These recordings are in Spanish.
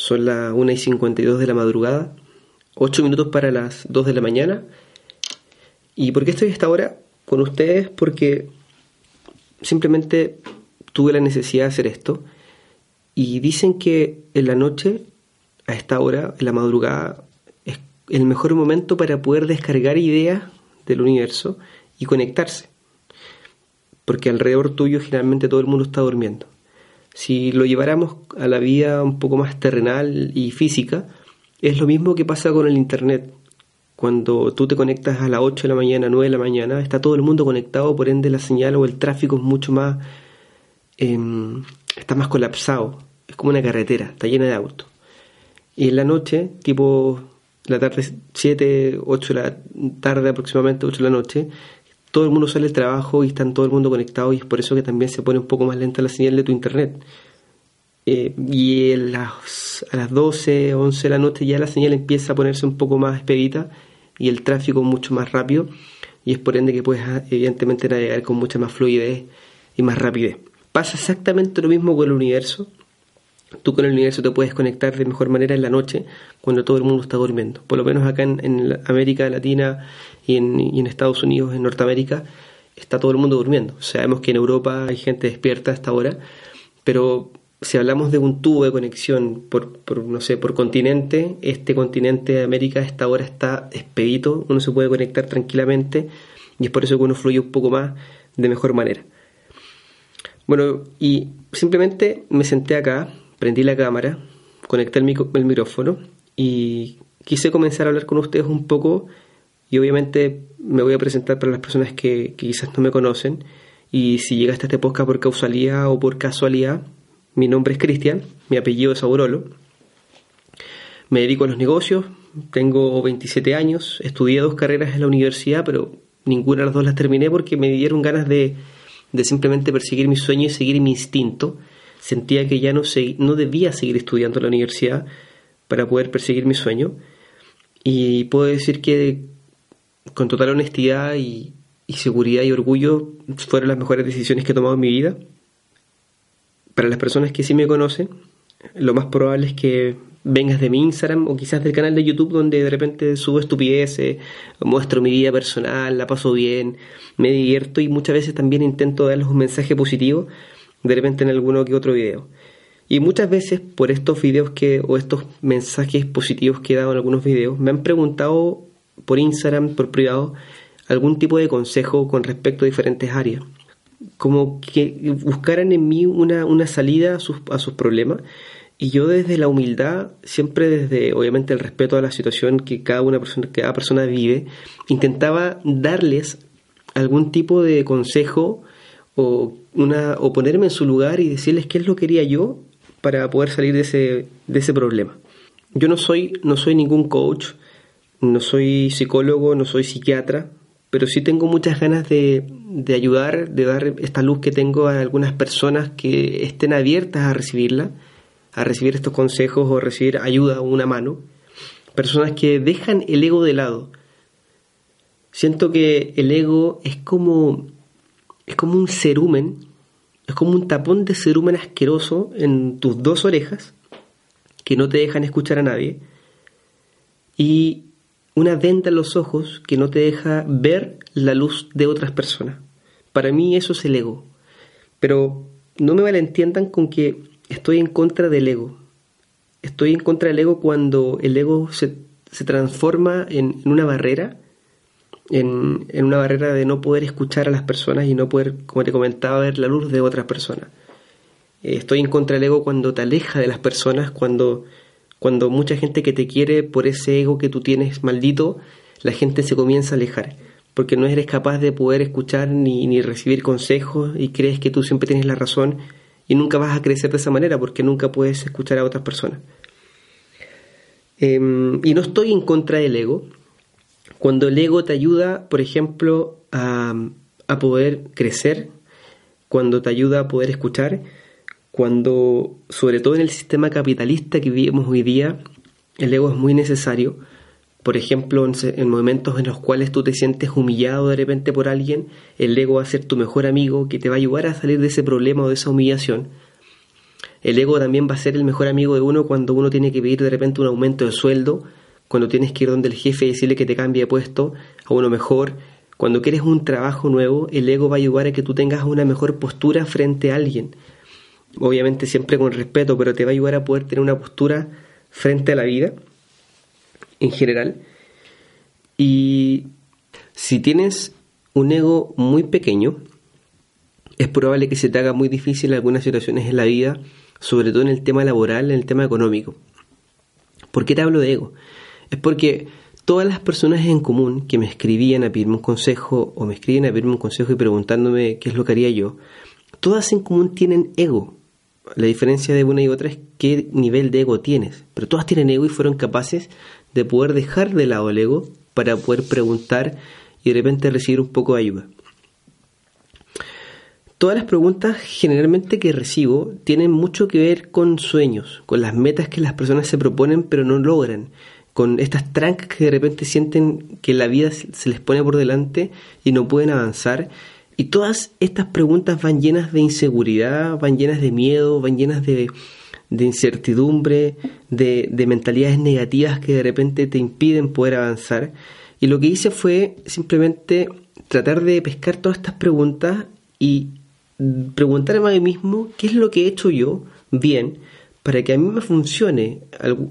Son las 1 y 52 de la madrugada, 8 minutos para las 2 de la mañana. ¿Y por qué estoy a esta hora con ustedes? Porque simplemente tuve la necesidad de hacer esto. Y dicen que en la noche, a esta hora, en la madrugada, es el mejor momento para poder descargar ideas del universo y conectarse. Porque alrededor tuyo generalmente todo el mundo está durmiendo. Si lo lleváramos a la vida un poco más terrenal y física, es lo mismo que pasa con el Internet. Cuando tú te conectas a las 8 de la mañana, 9 de la mañana, está todo el mundo conectado, por ende la señal o el tráfico es mucho más... Em, está más colapsado. Es como una carretera, está llena de autos. Y en la noche, tipo la tarde 7, 8 de la tarde aproximadamente, 8 de la noche, todo el mundo sale del trabajo y están todo el mundo conectado y es por eso que también se pone un poco más lenta la señal de tu internet. Eh, y las, a las 12, 11 de la noche ya la señal empieza a ponerse un poco más expedita y el tráfico mucho más rápido y es por ende que puedes evidentemente navegar con mucha más fluidez y más rapidez. Pasa exactamente lo mismo con el universo. Tú con el universo te puedes conectar de mejor manera en la noche cuando todo el mundo está durmiendo. Por lo menos acá en, América Latina y en, Estados Unidos, en Norteamérica, está todo el mundo durmiendo. Sabemos que en Europa hay gente despierta hasta ahora, pero si hablamos de un tubo de conexión por, por, no sé, por continente, este continente de América a esta hora está expedito, uno se puede conectar tranquilamente y es por eso que uno fluye un poco más de mejor manera. Bueno, y simplemente me senté acá, prendí la cámara, conecté el, micrófono y quise comenzar a hablar con ustedes un poco y obviamente me voy a presentar para las personas que, quizás no me conocen. Y si llegaste a este podcast por causalidad o por casualidad, mi nombre es Cristian, mi apellido es Aurolo, me dedico a los negocios, tengo 27 años, estudié dos carreras en la universidad, pero ninguna de las dos las terminé porque me dieron ganas de de simplemente perseguir mi sueño y seguir mi instinto, sentía que ya no, no debía seguir estudiando en la universidad para poder perseguir mi sueño. Y puedo decir que con total honestidad y, y seguridad y orgullo fueron las mejores decisiones que he tomado en mi vida. Para las personas que sí me conocen, lo más probable es que vengas de mi Instagram o quizás del canal de YouTube donde de repente subo estupideces, muestro mi vida personal, la paso bien, me divierto y muchas veces también intento darles un mensaje positivo de repente en alguno que otro video. Y muchas veces por estos videos que o estos mensajes positivos que he dado en algunos videos me han preguntado por Instagram, por privado, algún tipo de consejo con respecto a diferentes áreas. Como que buscaran en mí una, una salida a sus, a sus problemas y yo desde la humildad, siempre desde obviamente el respeto a la situación que cada una persona, cada persona vive, intentaba darles algún tipo de consejo o una o ponerme en su lugar y decirles qué es lo que quería yo para poder salir de ese, de ese problema. Yo no soy, no soy ningún coach, no soy psicólogo, no soy psiquiatra, pero sí tengo muchas ganas de, de ayudar, de dar esta luz que tengo a algunas personas que estén abiertas a recibirla a recibir estos consejos o recibir ayuda o una mano. Personas que dejan el ego de lado. Siento que el ego es como es como un cerumen, es como un tapón de cerumen asqueroso en tus dos orejas que no te dejan escuchar a nadie y una venda en los ojos que no te deja ver la luz de otras personas. Para mí eso es el ego. Pero no me malentiendan con que estoy en contra del ego. Estoy en contra del ego cuando el ego se, transforma en, una barrera, en, una barrera de no poder escuchar a las personas y no poder, como te comentaba, ver la luz de otras personas. Eh, estoy en contra del ego cuando te aleja de las personas, cuando, cuando mucha gente que te quiere por ese ego que tú tienes maldito, la gente se comienza a alejar porque no eres capaz de poder escuchar ni, ni recibir consejos y crees que tú siempre tienes la razón y nunca vas a crecer de esa manera porque nunca puedes escuchar a otras personas. Em, y no estoy en contra del ego. Cuando el ego te ayuda, por ejemplo, a, a poder crecer, cuando te ayuda a poder escuchar, cuando, sobre todo en el sistema capitalista que vivimos hoy día, el ego es muy necesario. Por ejemplo, en, momentos en los cuales tú te sientes humillado de repente por alguien, el ego va a ser tu mejor amigo que te va a ayudar a salir de ese problema o de esa humillación. El ego también va a ser el mejor amigo de uno cuando uno tiene que pedir de repente un aumento de sueldo, cuando tienes que ir donde el jefe y decirle que te cambie de puesto a uno mejor. Cuando quieres un trabajo nuevo, el ego va a ayudar a que tú tengas una mejor postura frente a alguien obviamente siempre con respeto, pero te va a ayudar a poder tener una postura frente a la vida en general. Y si tienes un ego muy pequeño, es probable que se te haga muy difícil algunas situaciones en la vida, sobre todo en el tema laboral, en el tema económico. ¿Por qué te hablo de ego? Es porque todas las personas en común que me escribían a pedirme un consejo o me escriben a pedirme un consejo y preguntándome qué es lo que haría yo, todas en común tienen ego. La diferencia de una y otra es qué nivel de ego tienes. Pero todas tienen ego y fueron capaces de poder dejar de lado el ego para poder preguntar y de repente recibir un poco de ayuda. Todas las preguntas generalmente que recibo tienen mucho que ver con sueños, con las metas que las personas se proponen pero no logran, con estas trancas que de repente sienten que la vida se les pone por delante y no pueden avanzar y todas estas preguntas van llenas de inseguridad, van llenas de miedo, van llenas de, incertidumbre, de, de, mentalidades negativas que de repente te impiden poder avanzar. Y lo que hice fue simplemente tratar de pescar todas estas preguntas y preguntarme a mí mismo qué es lo que he hecho yo bien para que a mí me funcione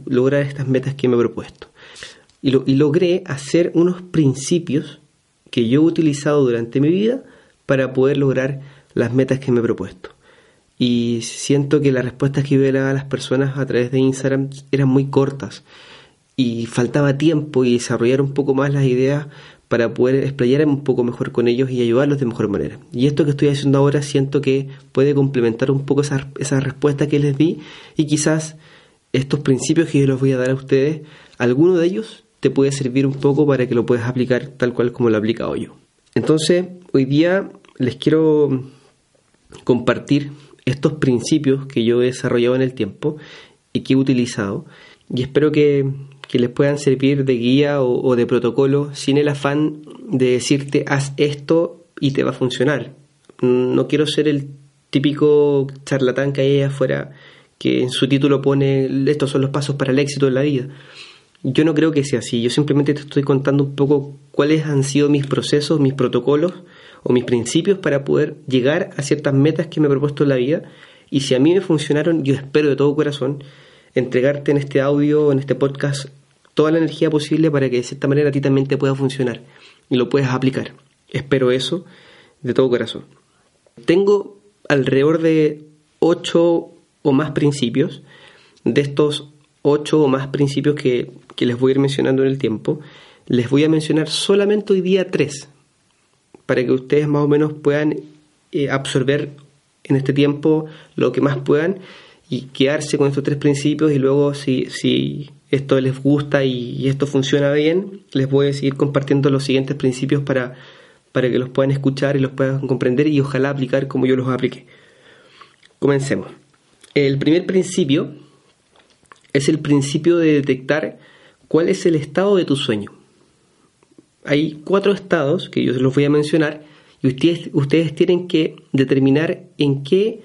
lograr estas metas que me he propuesto. Y, lo, y logré hacer unos principios que yo he utilizado durante mi vida para poder lograr las metas que me he propuesto. Y siento que las respuestas que yo a las personas a través de Instagram eran muy cortas y faltaba tiempo y desarrollar un poco más las ideas para poder explayarme un poco mejor con ellos y ayudarlos de mejor manera. Y esto que estoy haciendo ahora siento que puede complementar un poco esa, esa respuesta que les di y quizás estos principios que yo les voy a dar a ustedes, alguno de ellos te puede servir un poco para que lo puedas aplicar tal cual como lo he aplicado yo. Entonces, hoy día les quiero compartir estos principios que yo he desarrollado en el tiempo y que he utilizado y espero que, les puedan servir de guía o, de protocolo sin el afán de decirte haz esto y te va a funcionar. No quiero ser el típico charlatán que hay afuera que en su título pone estos son los pasos para el éxito en la vida. Yo no creo que sea así, yo simplemente te estoy contando un poco cuáles han sido mis procesos, mis protocolos o mis principios para poder llegar a ciertas metas que me he propuesto en la vida. Y si a mí me funcionaron, yo espero de todo corazón entregarte en este audio, en este podcast, toda la energía posible para que de cierta manera a ti también te pueda funcionar y lo puedas aplicar. Espero eso de todo corazón. Tengo alrededor de ocho o más principios. De estos ocho o más principios que, que les voy a ir mencionando en el tiempo, les voy a mencionar solamente hoy día tres para que ustedes más o menos puedan eh, absorber en este tiempo lo que más puedan y quedarse con estos tres principios y luego si, si esto les gusta y, esto funciona bien, les voy a seguir compartiendo los siguientes principios para, para que los puedan escuchar y los puedan comprender y ojalá aplicar como yo los apliqué. Comencemos. El primer principio es el principio de detectar cuál es el estado de tu sueño hay cuatro estados que yo los voy a mencionar y ustedes, ustedes tienen que determinar en qué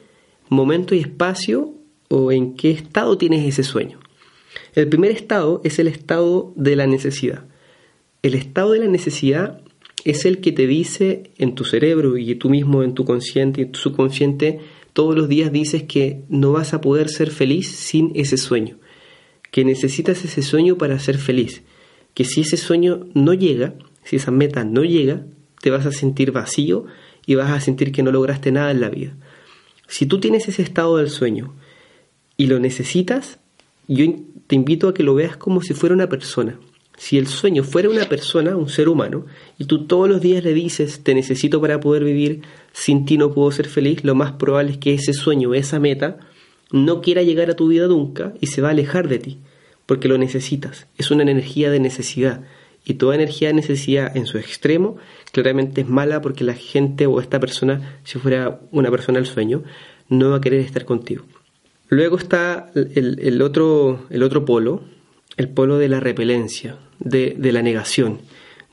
momento y espacio o en qué estado tienes ese sueño. El primer estado es el estado de la necesidad. El estado de la necesidad es el que te dice en tu cerebro y tú mismo en tu consciente y tu subconsciente todos los días dices que no vas a poder ser feliz sin ese sueño, que necesitas ese sueño para ser feliz, que si ese sueño no llega, si esa meta no llega, te vas a sentir vacío y vas a sentir que no lograste nada en la vida. Si tú tienes ese estado del sueño y lo necesitas, yo te invito a que lo veas como si fuera una persona. Si el sueño fuera una persona, un ser humano, y tú todos los días le dices, te necesito para poder vivir, sin ti no puedo ser feliz, lo más probable es que ese sueño, esa meta, no quiera llegar a tu vida nunca y se va a alejar de ti. porque lo necesitas. Es una energía de necesidad. Y toda energía de necesidad en su extremo claramente es mala porque la gente o esta persona, si fuera una persona del sueño, no va a querer estar contigo. Luego está el, otro, el otro polo, el polo de la repelencia, de, la negación,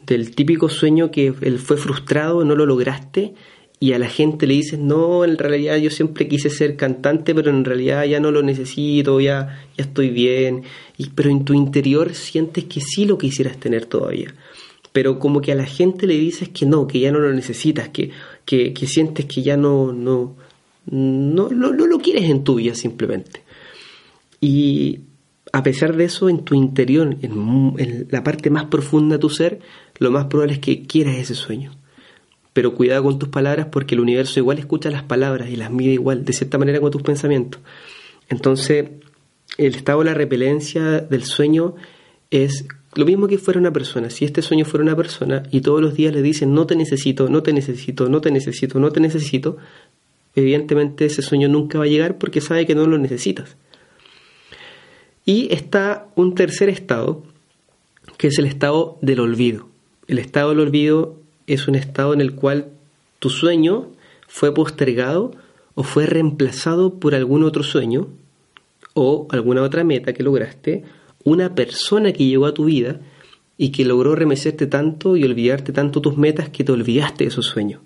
del típico sueño que él fue frustrado, no lo lograste y a la gente le dices, no, en realidad yo siempre quise ser cantante, pero en realidad ya no lo necesito, ya, ya estoy bien, y, pero en tu interior sientes que sí lo quisieras tener todavía. Pero como que a la gente le dices que no, que ya no lo necesitas, que, que, sientes que ya no, no, lo quieres en tu vida simplemente. Y a pesar de eso, en tu interior, en, en la parte más profunda de tu ser, lo más probable es que quieras ese sueño pero cuidado con tus palabras porque el universo igual escucha las palabras y las mide igual, de cierta manera, con tus pensamientos. Entonces, el estado de la repelencia del sueño es lo mismo que fuera una persona. Si este sueño fuera una persona y todos los días le dicen no te necesito, no te necesito, no te necesito, no te necesito, evidentemente ese sueño nunca va a llegar porque sabe que no lo necesitas. Y está un tercer estado, que es el estado del olvido. El estado del olvido es un estado en el cual tu sueño fue postergado o fue reemplazado por algún otro sueño o alguna otra meta que lograste, una persona que llegó a tu vida y que logró remecerte tanto y olvidarte tanto tus metas que te olvidaste de esos sueños.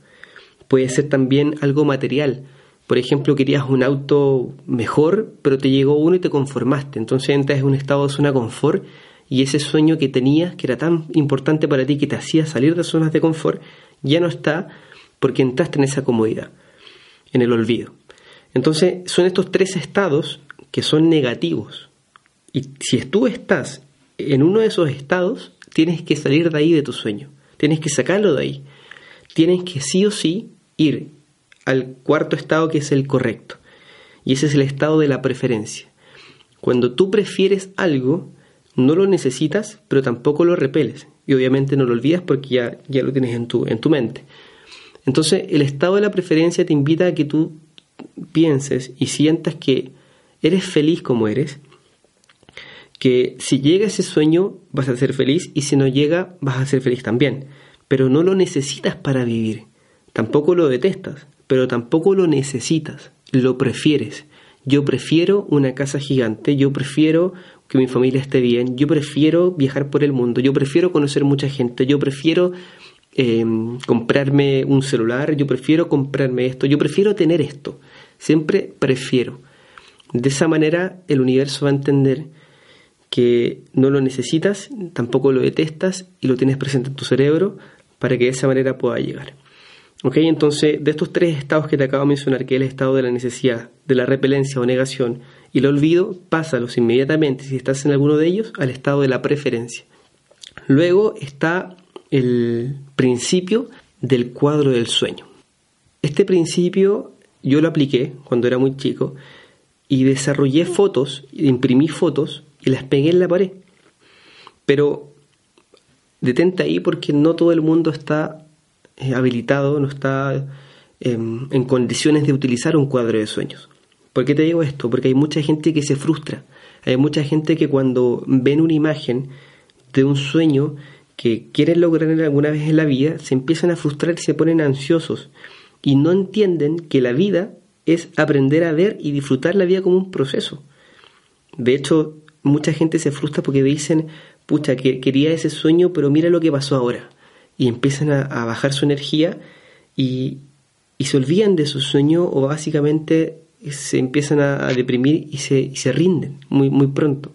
Puede ser también algo material. Por ejemplo, querías un auto mejor, pero te llegó uno y te conformaste. Entonces entras en un estado de zona confort y ese sueño que tenías, que era tan importante para ti, que te hacía salir de zonas de confort, ya no está porque entraste en esa comodidad, en el olvido. Entonces son estos tres estados que son negativos. Y si tú estás en uno de esos estados, tienes que salir de ahí de tu sueño, tienes que sacarlo de ahí, tienes que sí o sí ir al cuarto estado que es el correcto. Y ese es el estado de la preferencia. Cuando tú prefieres algo, no lo necesitas, pero tampoco lo repeles. Y obviamente no lo olvidas porque ya, ya lo tienes en tu, en tu mente. Entonces, el estado de la preferencia te invita a que tú pienses y sientas que eres feliz como eres, que si llega ese sueño vas a ser feliz y si no llega vas a ser feliz también, pero no lo necesitas para vivir. Tampoco lo detestas, pero tampoco lo necesitas, lo prefieres. Yo prefiero una casa gigante, yo prefiero que mi familia esté bien, yo prefiero viajar por el mundo, yo prefiero conocer mucha gente, yo prefiero em, comprarme un celular, yo prefiero comprarme esto, yo prefiero tener esto, siempre prefiero. De esa manera el universo va a entender que no lo necesitas, tampoco lo detestas y lo tienes presente en tu cerebro para que de esa manera pueda llegar. ¿Ok? Entonces, de estos tres estados que te acabo de mencionar, que es el estado de la necesidad, de la repelencia o negación y el olvido, pásalos inmediatamente, si estás en alguno de ellos, al estado de la preferencia. Luego está el principio del cuadro del sueño. Este principio yo lo apliqué cuando era muy chico y desarrollé fotos, imprimí fotos y las pegué en la pared. Pero detente ahí porque no todo el mundo está habilitado, no está em, en condiciones de utilizar un cuadro de sueños. ¿Por qué te digo esto? Porque hay mucha gente que se frustra. Hay mucha gente que cuando ven una imagen de un sueño que quieren lograr alguna vez en la vida, se empiezan a frustrar y se ponen ansiosos. Y no entienden que la vida es aprender a ver y disfrutar la vida como un proceso. De hecho, mucha gente se frustra porque dicen, pucha, que quería ese sueño, pero mira lo que pasó ahora. Y empiezan a, bajar su energía y, y se olvidan de su sueño o básicamente se empiezan a, deprimir y se, se, rinden muy, muy pronto.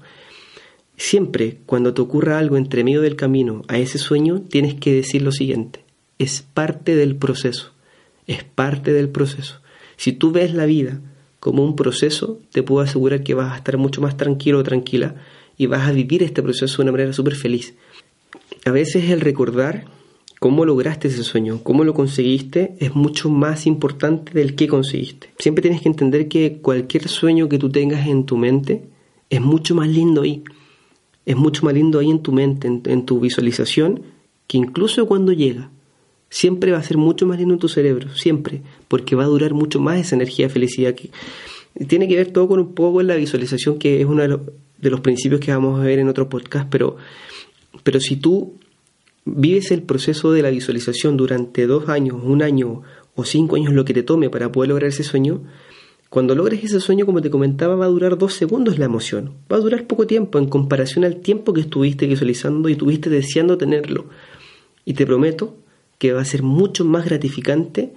Siempre cuando te ocurra algo entre medio del camino a ese sueño, tienes que decir lo siguiente, es parte del proceso, es parte del proceso. Si tú ves la vida como un proceso, te puedo asegurar que vas a estar mucho más tranquilo o tranquila y vas a vivir este proceso de una manera súper feliz. A veces el recordar cómo lograste ese sueño, cómo lo conseguiste, es mucho más importante del que conseguiste. Siempre tienes que entender que cualquier sueño que tú tengas en tu mente es mucho más lindo ahí. Es mucho más lindo ahí en tu mente, en, tu visualización, que incluso cuando llega. Siempre va a ser mucho más lindo en tu cerebro, siempre, porque va a durar mucho más esa energía de felicidad que tiene que ver todo con un poco con la visualización, que es uno de los, de los principios que vamos a ver en otro podcast, pero, pero si tú vives el proceso de la visualización durante dos años, un año o cinco años, lo que te tome para poder lograr ese sueño, cuando logres ese sueño, como te comentaba, va a durar dos segundos la emoción. Va a durar poco tiempo en comparación al tiempo que estuviste visualizando y estuviste deseando tenerlo. Y te prometo que va a ser mucho más gratificante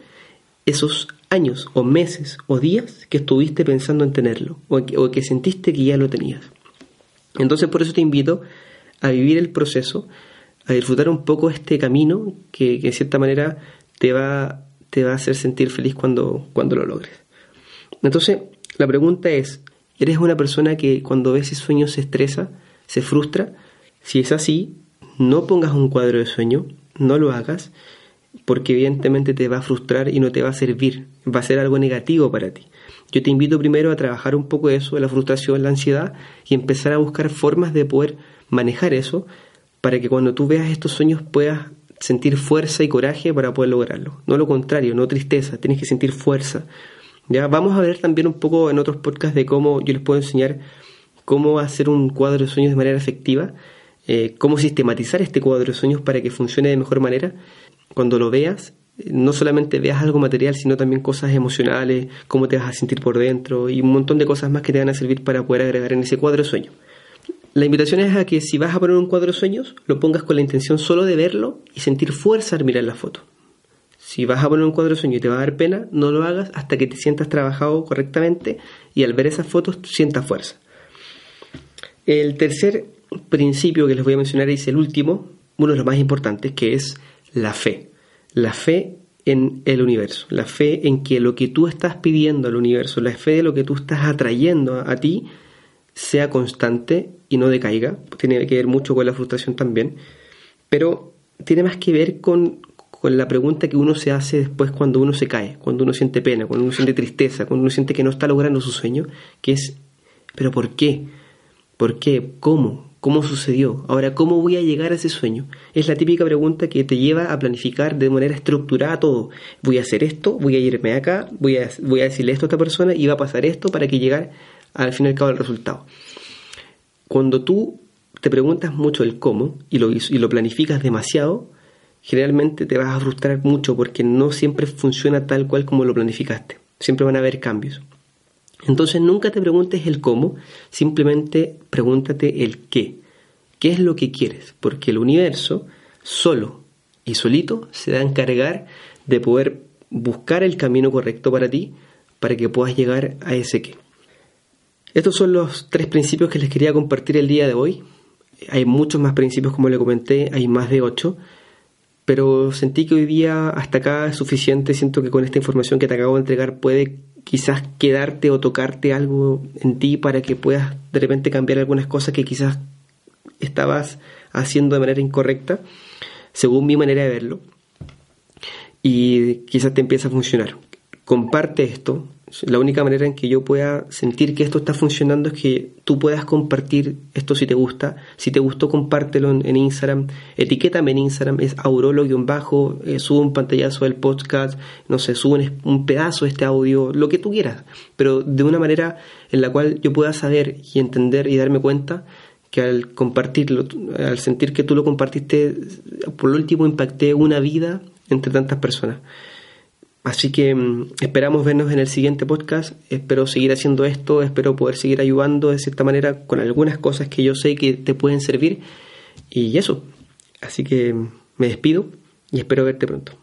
esos años o meses o días que estuviste pensando en tenerlo o que, o que sentiste que ya lo tenías. Entonces por eso te invito a vivir el proceso, a disfrutar un poco este camino que, que de cierta manera te va, te va a hacer sentir feliz cuando, cuando lo logres. Entonces la pregunta es, ¿eres una persona que cuando ves ese sueño se estresa, se frustra? Si es así, no pongas un cuadro de sueño, no lo hagas, porque evidentemente te va a frustrar y no te va a servir, va a ser algo negativo para ti. Yo te invito primero a trabajar un poco eso, la frustración, la ansiedad, y empezar a buscar formas de poder manejar eso para que cuando tú veas estos sueños puedas sentir fuerza y coraje para poder lograrlo. No lo contrario, no tristeza, tienes que sentir fuerza. Ya vamos a ver también un poco en otros podcasts de cómo yo les puedo enseñar cómo hacer un cuadro de sueños de manera efectiva, eh, cómo sistematizar este cuadro de sueños para que funcione de mejor manera cuando lo veas, no solamente veas algo material, sino también cosas emocionales, cómo te vas a sentir por dentro y un montón de cosas más que te van a servir para poder agregar en ese cuadro de sueños. La invitación es a que si vas a poner un cuadro de sueños, lo pongas con la intención solo de verlo y sentir fuerza al mirar la foto. Si vas a poner un cuadro de sueños y te va a dar pena, no lo hagas hasta que te sientas trabajado correctamente y al ver esas fotos sientas fuerza. El tercer principio que les voy a mencionar es el último, uno de los más importantes, que es la fe. La fe en el universo, la fe en que lo que tú estás pidiendo al universo, la fe de lo que tú estás atrayendo a, ti, sea constante y no decaiga. Tiene que ver mucho con la frustración también, pero tiene más que ver con, con la pregunta que uno se hace después cuando uno se cae, cuando uno siente pena, cuando uno siente tristeza, cuando uno siente que no está logrando su sueño, que es, ¿pero por qué? ¿Por qué? ¿Cómo? ¿Cómo sucedió? Ahora, ¿cómo voy a llegar a ese sueño? Es la típica pregunta que te lleva a planificar de manera estructurada todo. Voy a hacer esto, voy a irme acá, voy a, voy a decirle esto a esta persona y va a pasar esto para que llegue al fin y al cabo el resultado. Cuando tú te preguntas mucho el cómo y lo, y lo planificas demasiado, generalmente te vas a frustrar mucho porque no siempre funciona tal cual como lo planificaste. Siempre van a haber cambios. Entonces nunca te preguntes el cómo, simplemente pregúntate el qué. ¿Qué es lo que quieres? Porque el universo solo y solito se va a encargar de poder buscar el camino correcto para ti para que puedas llegar a ese qué. Estos son los tres principios que les quería compartir el día de hoy. Hay muchos más principios como le comenté, hay más de ocho, pero sentí que hoy día hasta acá es suficiente, siento que con esta información que te acabo de entregar puede quizás quedarte o tocarte algo en ti para que puedas de repente cambiar algunas cosas que quizás estabas haciendo de manera incorrecta, según mi manera de verlo. Y quizás te empieza a funcionar. Comparte esto, la única manera en que yo pueda sentir que esto está funcionando es que tú puedas compartir esto si te gusta. Si te gustó, compártelo en, Instagram. Etiquétame en Instagram, es aurolo-bajo. Eh, sube un pantallazo del podcast, no sé, sube un, pedazo de este audio, lo que tú quieras. Pero de una manera en la cual yo pueda saber y entender y darme cuenta que al compartirlo, al sentir que tú lo compartiste, por último impacté una vida entre tantas personas. Así que mm, esperamos vernos en el siguiente podcast. Espero seguir haciendo esto, espero poder seguir ayudando de cierta manera con algunas cosas que yo sé que te pueden servir. Y eso. Así que mm, me despido y espero verte pronto.